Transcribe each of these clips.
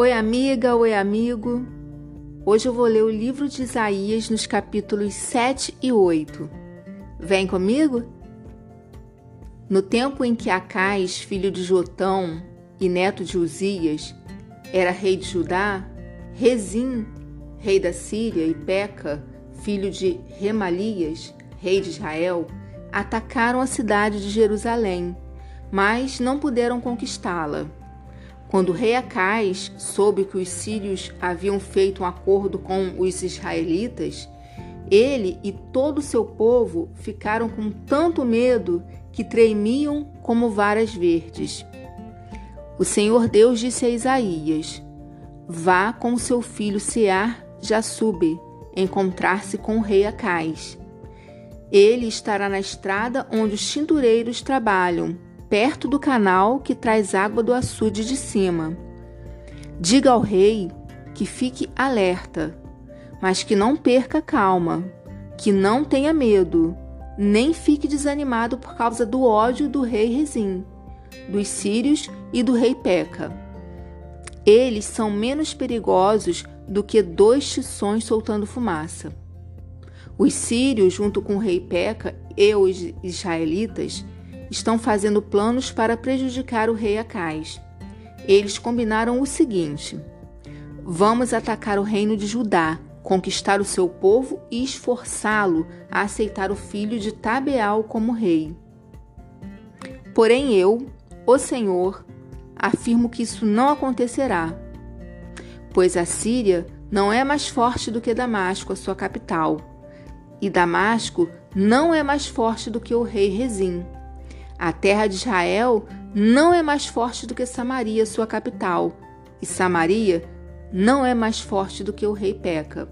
Oi, amiga, oi, amigo. Hoje eu vou ler o livro de Isaías nos capítulos 7 e 8. Vem comigo? No tempo em que Acais, filho de Jotão e neto de Uzias, era rei de Judá, Rezim, rei da Síria, e Peca, filho de Remalias, rei de Israel, atacaram a cidade de Jerusalém, mas não puderam conquistá-la. Quando o rei Acais soube que os sírios haviam feito um acordo com os israelitas, ele e todo o seu povo ficaram com tanto medo que tremiam como varas verdes. O Senhor Deus disse a Isaías: Vá com seu filho Sear Jasube encontrar-se com o rei Acais. Ele estará na estrada onde os tintureiros trabalham perto do canal que traz água do açude de cima. Diga ao rei que fique alerta, mas que não perca calma, que não tenha medo, nem fique desanimado por causa do ódio do rei Rezim, dos sírios e do rei Peca. Eles são menos perigosos do que dois tições soltando fumaça. Os sírios, junto com o rei Peca e os israelitas, estão fazendo planos para prejudicar o rei Acais. Eles combinaram o seguinte: Vamos atacar o reino de Judá, conquistar o seu povo e esforçá-lo a aceitar o filho de Tabeal como rei. Porém, eu, o Senhor, afirmo que isso não acontecerá, pois a Síria não é mais forte do que Damasco, a sua capital, e Damasco não é mais forte do que o rei Rezim. A terra de Israel não é mais forte do que Samaria, sua capital, e Samaria não é mais forte do que o rei Peca.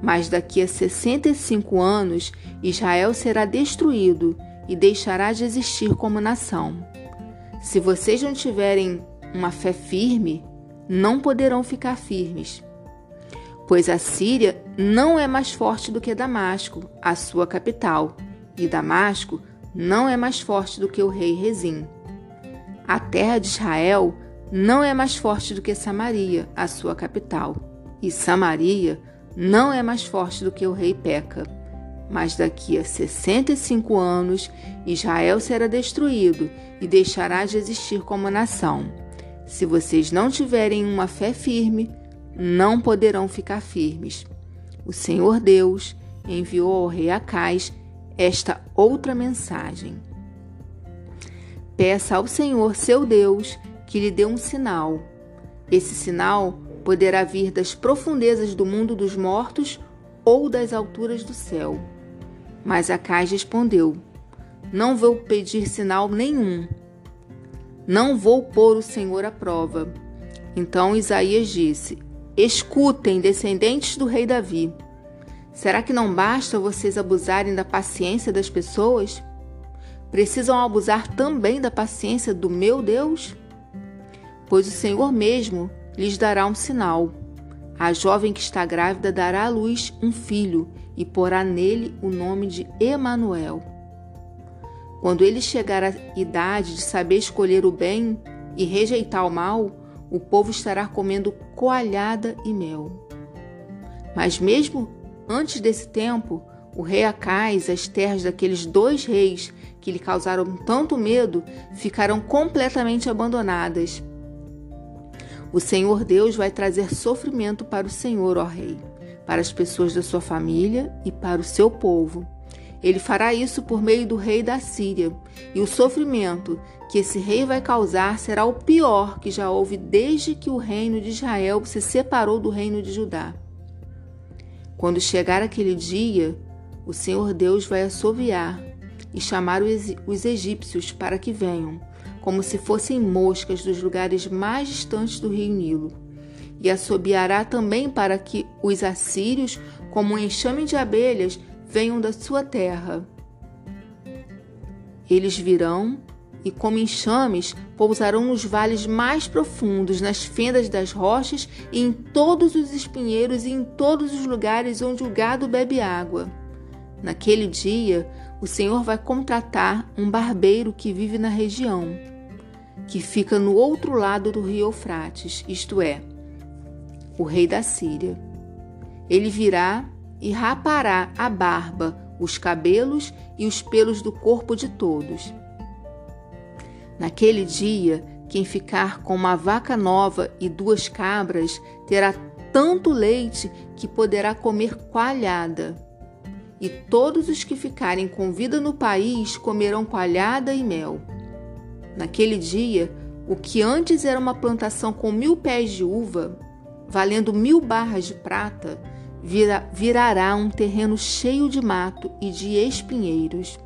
Mas daqui a 65 anos, Israel será destruído e deixará de existir como nação. Se vocês não tiverem uma fé firme, não poderão ficar firmes. Pois a Síria não é mais forte do que Damasco, a sua capital, e Damasco não é mais forte do que o rei Rezim. A terra de Israel não é mais forte do que Samaria, a sua capital. E Samaria não é mais forte do que o rei Peca. Mas daqui a 65 anos, Israel será destruído e deixará de existir como nação. Se vocês não tiverem uma fé firme, não poderão ficar firmes. O Senhor Deus enviou ao rei Acais esta outra mensagem. Peça ao Senhor seu Deus que lhe dê um sinal. Esse sinal poderá vir das profundezas do mundo dos mortos ou das alturas do céu. Mas Acais respondeu: Não vou pedir sinal nenhum. Não vou pôr o Senhor à prova. Então Isaías disse: Escutem, descendentes do rei Davi. Será que não basta vocês abusarem da paciência das pessoas? Precisam abusar também da paciência do meu Deus? Pois o Senhor mesmo lhes dará um sinal. A jovem que está grávida dará à luz um filho e porá nele o nome de Emanuel. Quando ele chegar à idade de saber escolher o bem e rejeitar o mal, o povo estará comendo coalhada e mel. Mas mesmo Antes desse tempo, o rei Acais, as terras daqueles dois reis que lhe causaram tanto medo, ficaram completamente abandonadas. O Senhor Deus vai trazer sofrimento para o Senhor, ó rei, para as pessoas da sua família e para o seu povo. Ele fará isso por meio do rei da Síria, e o sofrimento que esse rei vai causar será o pior que já houve desde que o reino de Israel se separou do reino de Judá. Quando chegar aquele dia, o Senhor Deus vai assoviar e chamar os egípcios para que venham, como se fossem moscas dos lugares mais distantes do rio Nilo. E assobiará também para que os assírios, como um enxame de abelhas, venham da sua terra. Eles virão e, como enxames, pousarão nos vales mais profundos, nas fendas das rochas e em todos os espinheiros e em todos os lugares onde o gado bebe água. Naquele dia, o Senhor vai contratar um barbeiro que vive na região, que fica no outro lado do rio Eufrates, isto é, o rei da Síria. Ele virá e rapará a barba, os cabelos e os pelos do corpo de todos. Naquele dia, quem ficar com uma vaca nova e duas cabras terá tanto leite que poderá comer coalhada. E todos os que ficarem com vida no país comerão coalhada e mel. Naquele dia, o que antes era uma plantação com mil pés de uva, valendo mil barras de prata, vira, virará um terreno cheio de mato e de espinheiros.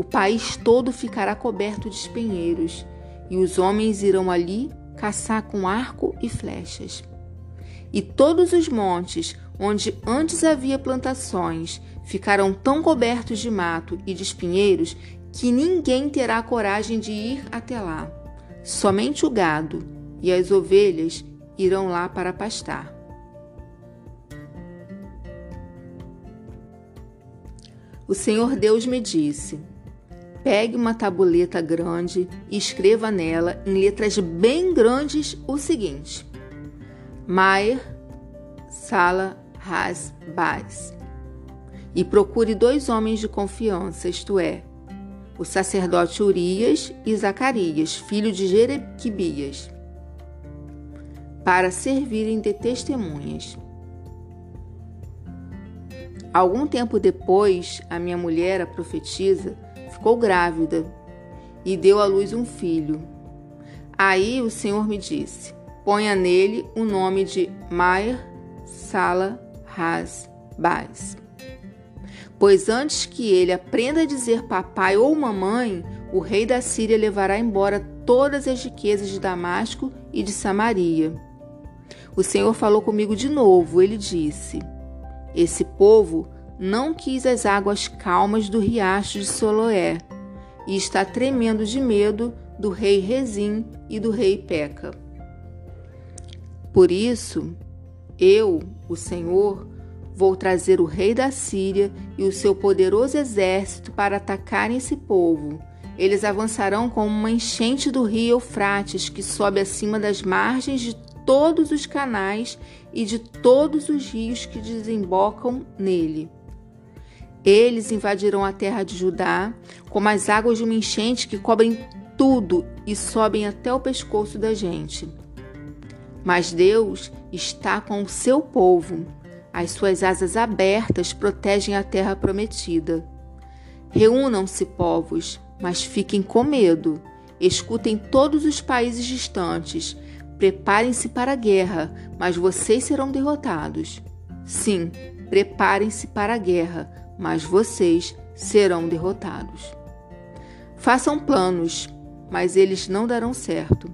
O país todo ficará coberto de espinheiros, e os homens irão ali caçar com arco e flechas. E todos os montes onde antes havia plantações ficarão tão cobertos de mato e de espinheiros que ninguém terá coragem de ir até lá. Somente o gado e as ovelhas irão lá para pastar. O Senhor Deus me disse: Pegue uma tabuleta grande e escreva nela, em letras bem grandes, o seguinte: Maier Sala Has Baz. E procure dois homens de confiança, isto é, o sacerdote Urias e Zacarias, filho de Jerequibias, para servirem de testemunhas. Algum tempo depois, a minha mulher, a profetisa, ficou grávida e deu à luz um filho. Aí o Senhor me disse: ponha nele o nome de Maer Sala Has Baz. Pois antes que ele aprenda a dizer papai ou mamãe, o rei da Síria levará embora todas as riquezas de Damasco e de Samaria. O Senhor falou comigo de novo. Ele disse: esse povo não quis as águas calmas do riacho de Soloé e está tremendo de medo do rei Rezim e do rei Peca. Por isso, eu, o Senhor, vou trazer o rei da Síria e o seu poderoso exército para atacarem esse povo. Eles avançarão como uma enchente do rio Eufrates que sobe acima das margens de todos os canais e de todos os rios que desembocam nele. Eles invadirão a terra de Judá como as águas de uma enchente que cobrem tudo e sobem até o pescoço da gente. Mas Deus está com o seu povo. As suas asas abertas protegem a terra prometida. Reúnam-se, povos, mas fiquem com medo. Escutem todos os países distantes Preparem-se para a guerra, mas vocês serão derrotados. Sim, preparem-se para a guerra, mas vocês serão derrotados. Façam planos, mas eles não darão certo.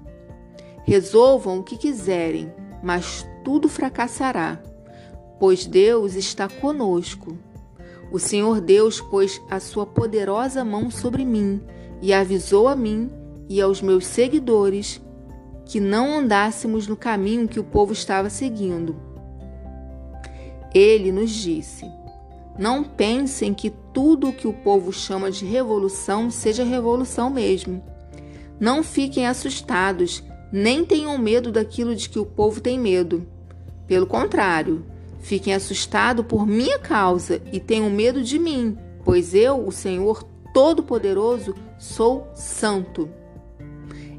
Resolvam o que quiserem, mas tudo fracassará, pois Deus está conosco. O Senhor Deus pôs a sua poderosa mão sobre mim e avisou a mim e aos meus seguidores que não andássemos no caminho que o povo estava seguindo. Ele nos disse: Não pensem que tudo o que o povo chama de revolução seja revolução mesmo. Não fiquem assustados, nem tenham medo daquilo de que o povo tem medo. Pelo contrário, fiquem assustados por minha causa e tenham medo de mim, pois eu, o Senhor Todo-Poderoso, sou santo.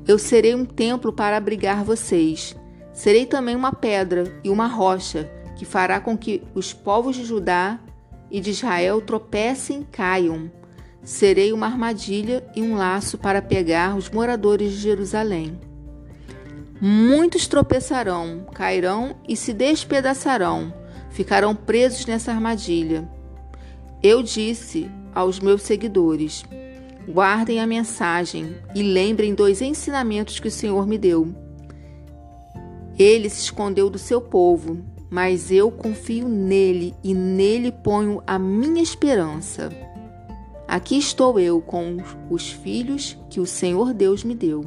Eu serei um templo para abrigar vocês. Serei também uma pedra e uma rocha que fará com que os povos de Judá e de Israel tropecem e caiam. Serei uma armadilha e um laço para pegar os moradores de Jerusalém. Muitos tropeçarão, cairão e se despedaçarão, ficarão presos nessa armadilha. Eu disse aos meus seguidores: Guardem a mensagem e lembrem dos ensinamentos que o Senhor me deu. Ele se escondeu do seu povo, mas eu confio nele e nele ponho a minha esperança. Aqui estou eu com os filhos que o Senhor Deus me deu.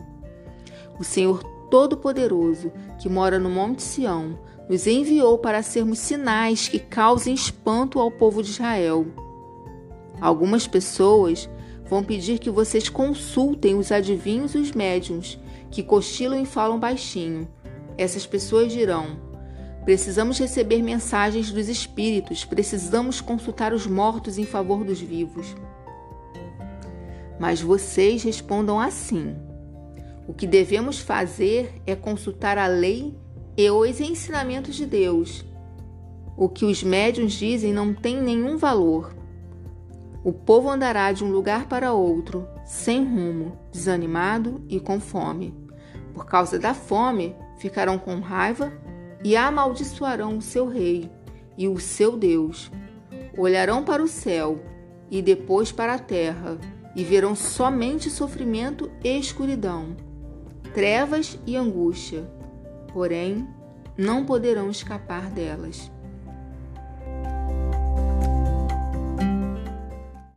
O Senhor Todo-Poderoso, que mora no Monte Sião, nos enviou para sermos sinais que causem espanto ao povo de Israel. Algumas pessoas Vão pedir que vocês consultem os adivinhos e os médiums que cochilam e falam baixinho. Essas pessoas dirão: Precisamos receber mensagens dos espíritos, precisamos consultar os mortos em favor dos vivos. Mas vocês respondam assim: o que devemos fazer é consultar a lei e os ensinamentos de Deus. O que os médiuns dizem não tem nenhum valor. O povo andará de um lugar para outro, sem rumo, desanimado e com fome. Por causa da fome, ficarão com raiva e amaldiçoarão o seu rei e o seu Deus. Olharão para o céu e depois para a terra e verão somente sofrimento e escuridão, trevas e angústia, porém não poderão escapar delas.